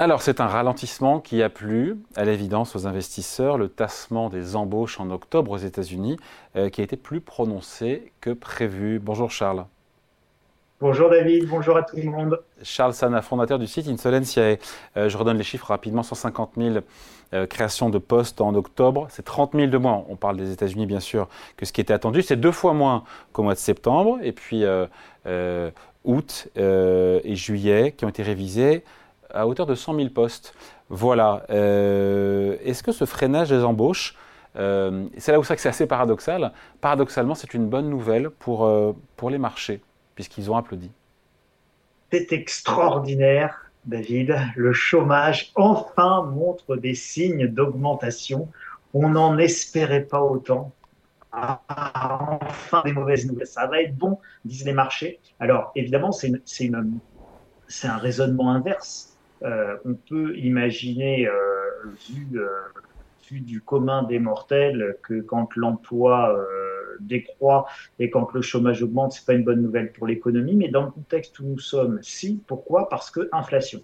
Alors, c'est un ralentissement qui a plu, à l'évidence, aux investisseurs. Le tassement des embauches en octobre aux États-Unis euh, qui a été plus prononcé que prévu. Bonjour Charles. Bonjour David, bonjour à tout le monde. Charles Sana, fondateur du site Insolensiae. Euh, je redonne les chiffres rapidement 150 000 euh, créations de postes en octobre. C'est 30 000 de moins. On parle des États-Unis, bien sûr, que ce qui était attendu. C'est deux fois moins qu'au mois de septembre. Et puis août et juillet qui ont été révisés à hauteur de 100 000 postes. Voilà. Euh, est-ce que ce freinage des embauches, euh, c'est là où c'est assez paradoxal, paradoxalement, c'est une bonne nouvelle pour, euh, pour les marchés, puisqu'ils ont applaudi C'est extraordinaire, David. Le chômage enfin montre des signes d'augmentation. On n'en espérait pas autant. Ah, enfin des mauvaises nouvelles. Ça va être bon, disent les marchés. Alors, évidemment, c'est un raisonnement inverse. Euh, on peut imaginer, euh, vu, euh, vu, du commun des mortels, que quand l'emploi décroît et quand le chômage augmente, c'est pas une bonne nouvelle pour l'économie. Mais dans le contexte où nous sommes, si. Pourquoi? Parce que inflation.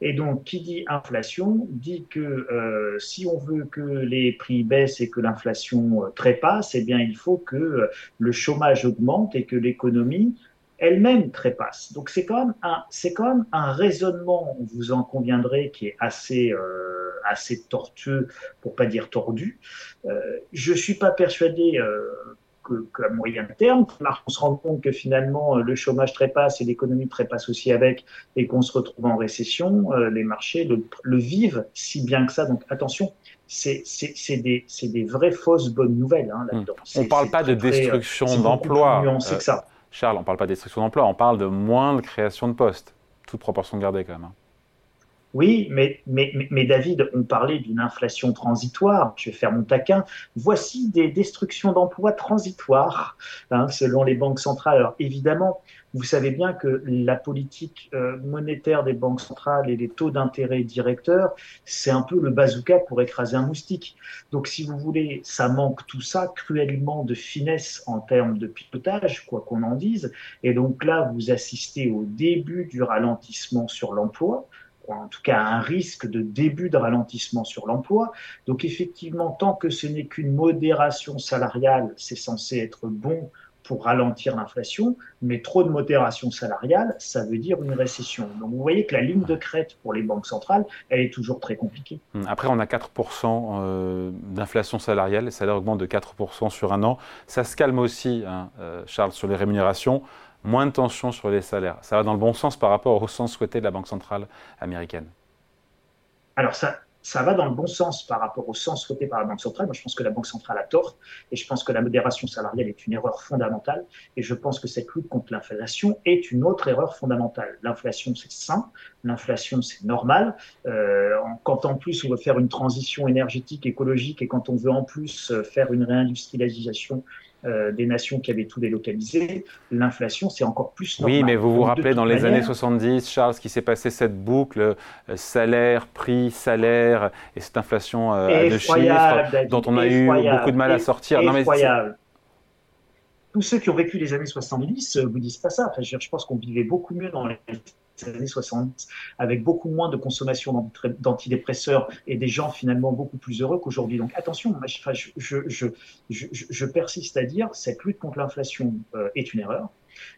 Et donc, qui dit inflation dit que si on veut que les prix baissent et que l'inflation trépasse, eh bien, il faut que le chômage augmente et que l'économie elle-même trépasse. Donc c'est quand même un, c'est quand même un raisonnement, vous en conviendrez, qui est assez, euh, assez tortueux, pour pas dire tordu. Euh, je suis pas persuadé euh, qu'à moyen terme, on se rend compte que finalement le chômage trépasse et l'économie trépasse aussi avec, et qu'on se retrouve en récession, euh, les marchés le, le, vivent si bien que ça. Donc attention. C'est, c'est, c'est des, c'est des vraies fausses bonnes nouvelles hein, là-dedans. On ne parle pas de destruction d'emplois. C'est que ça. Charles, on ne parle pas de destruction d'emplois, on parle de moins de création de postes. Toute proportion gardée quand même. Hein. Oui, mais, David, on parlait d'une inflation transitoire. Je vais faire mon taquin. Voici des destructions d'emplois transitoires, hein, selon les banques centrales. Alors évidemment, vous savez bien que la politique euh, monétaire des banques centrales et les taux d'intérêt directeurs, c'est un peu le bazooka pour écraser un moustique. Donc, si vous voulez, ça manque tout ça cruellement de finesse en termes de pilotage, quoi qu'on en dise. Et donc là, vous assistez au début du ralentissement sur l'emploi en tout cas un risque de début de ralentissement sur l'emploi. Donc effectivement, tant que ce n'est qu'une modération salariale, c'est censé être bon pour ralentir l'inflation, mais trop de modération salariale, ça veut dire une récession. Donc vous voyez que la ligne de crête pour les banques centrales, elle est toujours très compliquée. Hum, après, on a 4% euh, d'inflation salariale, les salaires augmentent de 4% sur un an. Ça se calme aussi, hein, euh, Charles, sur les rémunérations. Moins de tension sur les salaires. Ça va dans le bon sens par rapport au sens souhaité de la Banque centrale américaine. Alors ça, ça va dans le bon sens par rapport au sens souhaité par la Banque centrale. Moi, je pense que la Banque centrale a tort et je pense que la modération salariale est une erreur fondamentale et je pense que cette lutte contre l'inflation est une autre erreur fondamentale. L'inflation, c'est sain, l'inflation, c'est normal. Euh, quand en plus on veut faire une transition énergétique, écologique et quand on veut en plus euh, faire une réindustrialisation euh, des nations qui avaient tout délocalisé, l'inflation, c'est encore plus normal. Oui, mais vous vous rappelez dans les années 70, Charles, ce qui s'est passé, cette boucle euh, salaire, prix, salaire, et cette inflation euh, de chiffres dont on a eu beaucoup de mal à sortir. Non, mais Tous ceux qui ont vécu les années 70 ne vous disent pas ça. je, je pense qu'on vivait beaucoup mieux dans les années 70, avec beaucoup moins de consommation d'antidépresseurs et des gens finalement beaucoup plus heureux qu'aujourd'hui. Donc attention, je, persiste à dire, cette lutte contre l'inflation euh, est une erreur.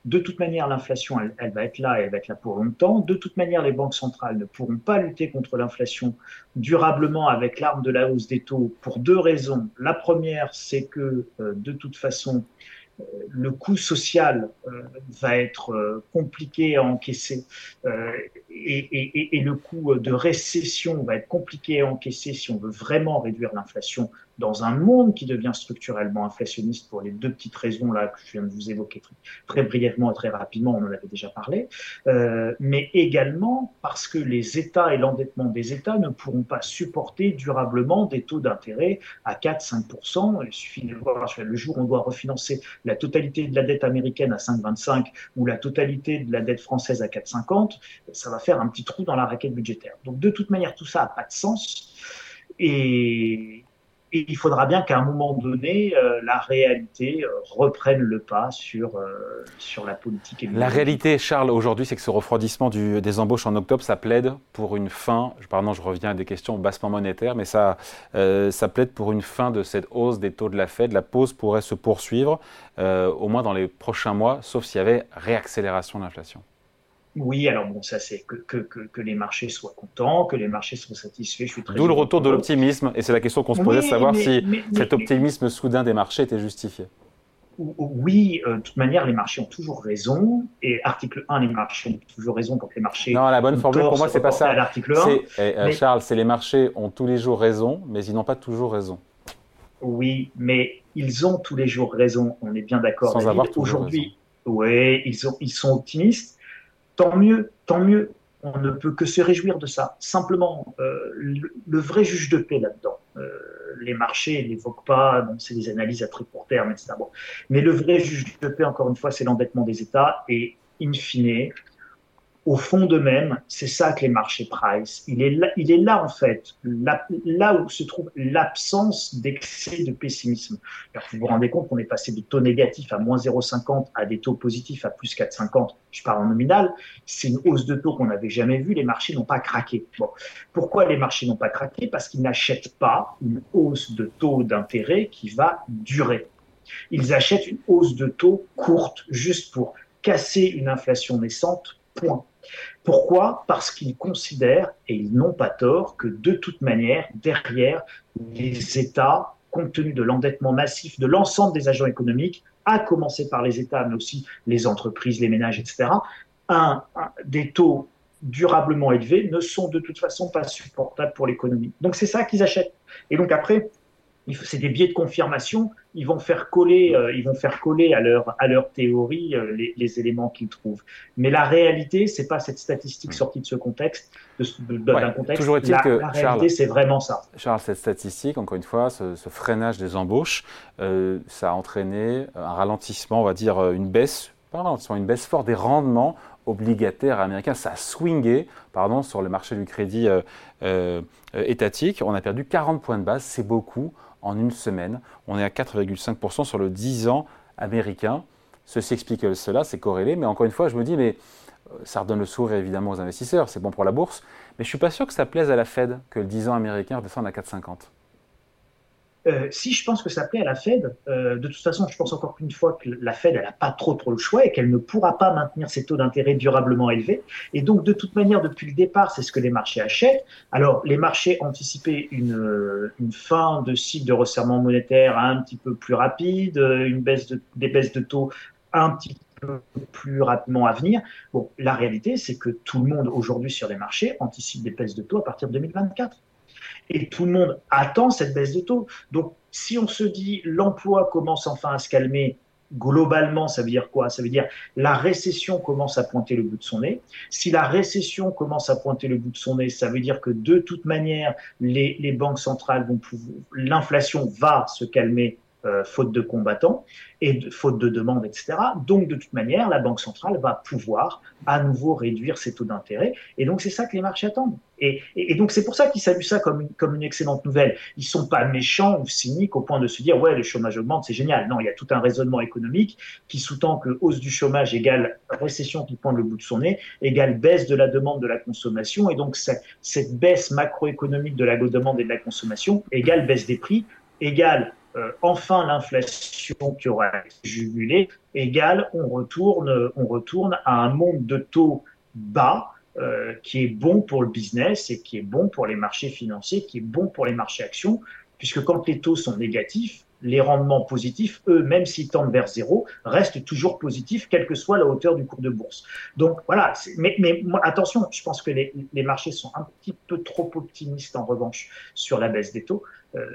De toute manière, l'inflation, elle, elle, va être là et elle va être là pour longtemps. De toute manière, les banques centrales ne pourront pas lutter contre l'inflation durablement avec l'arme de la hausse des taux pour deux raisons. La première, c'est que euh, de toute façon, le coût social euh, va être euh, compliqué à encaisser euh, et, le coût de récession va être compliqué à encaisser si on veut vraiment réduire l'inflation dans un monde qui devient structurellement inflationniste pour les deux petites raisons là que je viens de vous évoquer très, brièvement et très rapidement, on en avait déjà parlé, mais également parce que les États et l'endettement des États ne pourront pas supporter durablement des taux d'intérêt à 4-5%. Il suffit de voir le jour où on doit refinancer la totalité de la dette américaine à 5,25 ou la totalité de la dette française à 4,50, ça va faire un petit trou dans la raquette budgétaire. Donc de toute manière, tout ça n'a pas de sens. Et, il faudra bien qu'à un moment donné, euh, la réalité euh, reprenne le pas sur, euh, sur la politique. La réalité, Charles, aujourd'hui, c'est que ce refroidissement du, des embauches en octobre, ça plaide pour une fin, pardon, je reviens à des questions bassement monétaires, mais ça, ça plaide pour une fin de cette hausse des taux de la Fed. La pause pourrait se poursuivre, au moins dans les prochains mois, sauf s'il y avait réaccélération de l'inflation. Oui, alors bon, ça c'est que, que, que, les marchés soient contents, que les marchés soient satisfaits. Je suis très D'où le retour de l'optimisme, et c'est la question qu'on se posait, savoir si cet optimisme soudain des marchés était justifié. Oui, euh, de toute manière, les marchés ont toujours raison. Et article 1, les marchés ont toujours raison quand les marchés. Non, la bonne formule pour moi, c'est pas ça. L'article 1. Eh, euh, Charles, c'est les marchés ont tous les jours raison, mais ils n'ont pas toujours raison. Oui, mais ils ont tous les jours raison. On est bien d'accord. Sans avoir Aujourd'hui, oui, ils, ils sont optimistes tant mieux, tant mieux. On ne peut que se réjouir de ça. Simplement, euh, le, vrai juge de paix là-dedans, euh, les marchés n'évoquent pas, c'est des analyses à très court terme, etc. Mais le vrai juge de paix, encore une fois, c'est l'endettement des États. Et in fine, au fond d'eux-mêmes, c'est ça que les marchés price. Il est là, il est là en fait, là, où se trouve l'absence d'excès de pessimisme. vous vous rendez compte qu'on est passé de taux négatifs à moins 0,50 à des taux positifs à plus 4,50. Je parle en nominal. C'est une hausse de taux qu'on n'avait jamais vue. Les marchés n'ont pas craqué. Bon. Pourquoi les marchés n'ont pas craqué? Parce qu'ils n'achètent pas une hausse de taux d'intérêt qui va durer. Ils achètent une hausse de taux courte, juste pour casser une inflation naissante, point. Pourquoi? Parce qu'ils considèrent, et ils n'ont pas tort, que de toute manière, derrière, les États, compte tenu de l'endettement massif de l'ensemble des agents économiques, à commencer par les États, mais aussi les entreprises, les ménages, etc., des taux durablement élevés ne sont de toute façon pas supportables pour l'économie. Donc c'est ça qu'ils achètent. Et donc après, c'est des biais de confirmation. Ils vont faire coller, euh, ils vont faire coller à leur à leur théorie euh, les, éléments qu'ils trouvent. Mais la réalité, c'est pas cette statistique sortie de ce contexte, d'un contexte. Toujours est-il que la réalité, c'est vraiment ça. Charles, cette statistique, encore une fois, ce, freinage des embauches, euh, ça a entraîné un ralentissement, on va dire une baisse, pas un ralentissement, une baisse forte des rendements obligataire américain. Ça a swingé pardon, sur le marché du crédit étatique. On a perdu 40 points de base, c'est beaucoup en une semaine. On est à 4,5% sur le 10 ans américain. Ceci explique cela, c'est corrélé. Mais encore une fois, je me dis, mais euh, ça redonne le sourire évidemment aux investisseurs, c'est bon pour la bourse. Mais je ne suis pas sûr que ça plaise à la Fed que le 10 ans américain redescende à 4,50. Euh, si je pense que ça plaît à la Fed, euh, de toute façon, je pense encore qu'une fois que la Fed, elle n'a pas trop trop le choix et qu'elle ne pourra pas maintenir ses taux d'intérêt durablement élevés. Et donc, de toute manière, depuis le départ, c'est ce que les marchés achètent. Alors, les marchés anticipaient une, euh, une fin de cycle de resserrement monétaire un petit peu plus rapide, une baisse de, des baisses de taux un petit peu plus rapidement à venir. Bon, la réalité, c'est que tout le monde aujourd'hui sur les marchés anticipe des baisses de taux à partir de 2024 et tout le monde attend cette baisse de taux. Donc, si on se dit l'emploi commence enfin à se calmer, globalement, ça veut dire quoi? Ça veut dire la récession commence à pointer le bout de son nez. Si la récession commence à pointer le bout de son nez, ça veut dire que de toute manière, les, banques centrales vont l'inflation va se calmer euh, faute de combattants et de, faute de demande, etc. Donc, de toute manière, la Banque centrale va pouvoir à nouveau réduire ses taux d'intérêt. Et donc, c'est ça que les marchés attendent. Et, donc, c'est pour ça qu'ils saluent ça comme une, comme une excellente nouvelle. Ils sont pas méchants ou cyniques au point de se dire, ouais, le chômage augmente, c'est génial. Non, il y a tout un raisonnement économique qui sous-tend que hausse du chômage égale récession qui pointe le bout de son nez, égale baisse de la demande de la consommation. Et donc, cette baisse macroéconomique de la demande et de la consommation égale baisse des prix, égale euh, enfin l'inflation qui aura jugulé égale on retourne, on retourne à un monde de taux bas euh, qui est bon pour le business et qui est bon pour les marchés financiers, qui est bon pour les marchés actions, puisque quand les taux sont négatifs, les rendements positifs, eux, même s'ils tendent vers zéro, restent toujours positifs, quelle que soit la hauteur du cours de bourse. Donc voilà, mais, attention, je pense que les, marchés sont un petit peu trop optimistes en revanche sur la baisse des taux. Euh,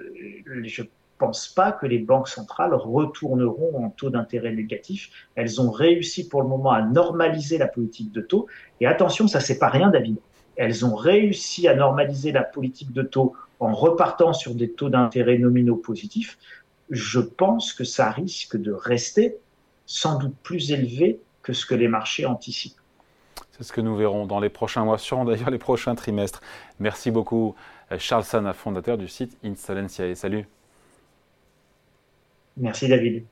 pense pas que les banques centrales retourneront en taux d'intérêt négatif. Elles ont réussi pour le moment à normaliser la politique de taux. Et attention, ça c'est pas rien, David. Elles ont réussi à normaliser la politique de taux en repartant sur des taux d'intérêt nominaux positifs. Je pense que ça risque de rester sans doute plus élevé que ce que les marchés anticipent. C'est ce que nous verrons dans les prochains mois, sûrement d'ailleurs les prochains trimestres. Merci beaucoup, Charles Sana, fondateur du site Insolentiae. Salut. Merci David.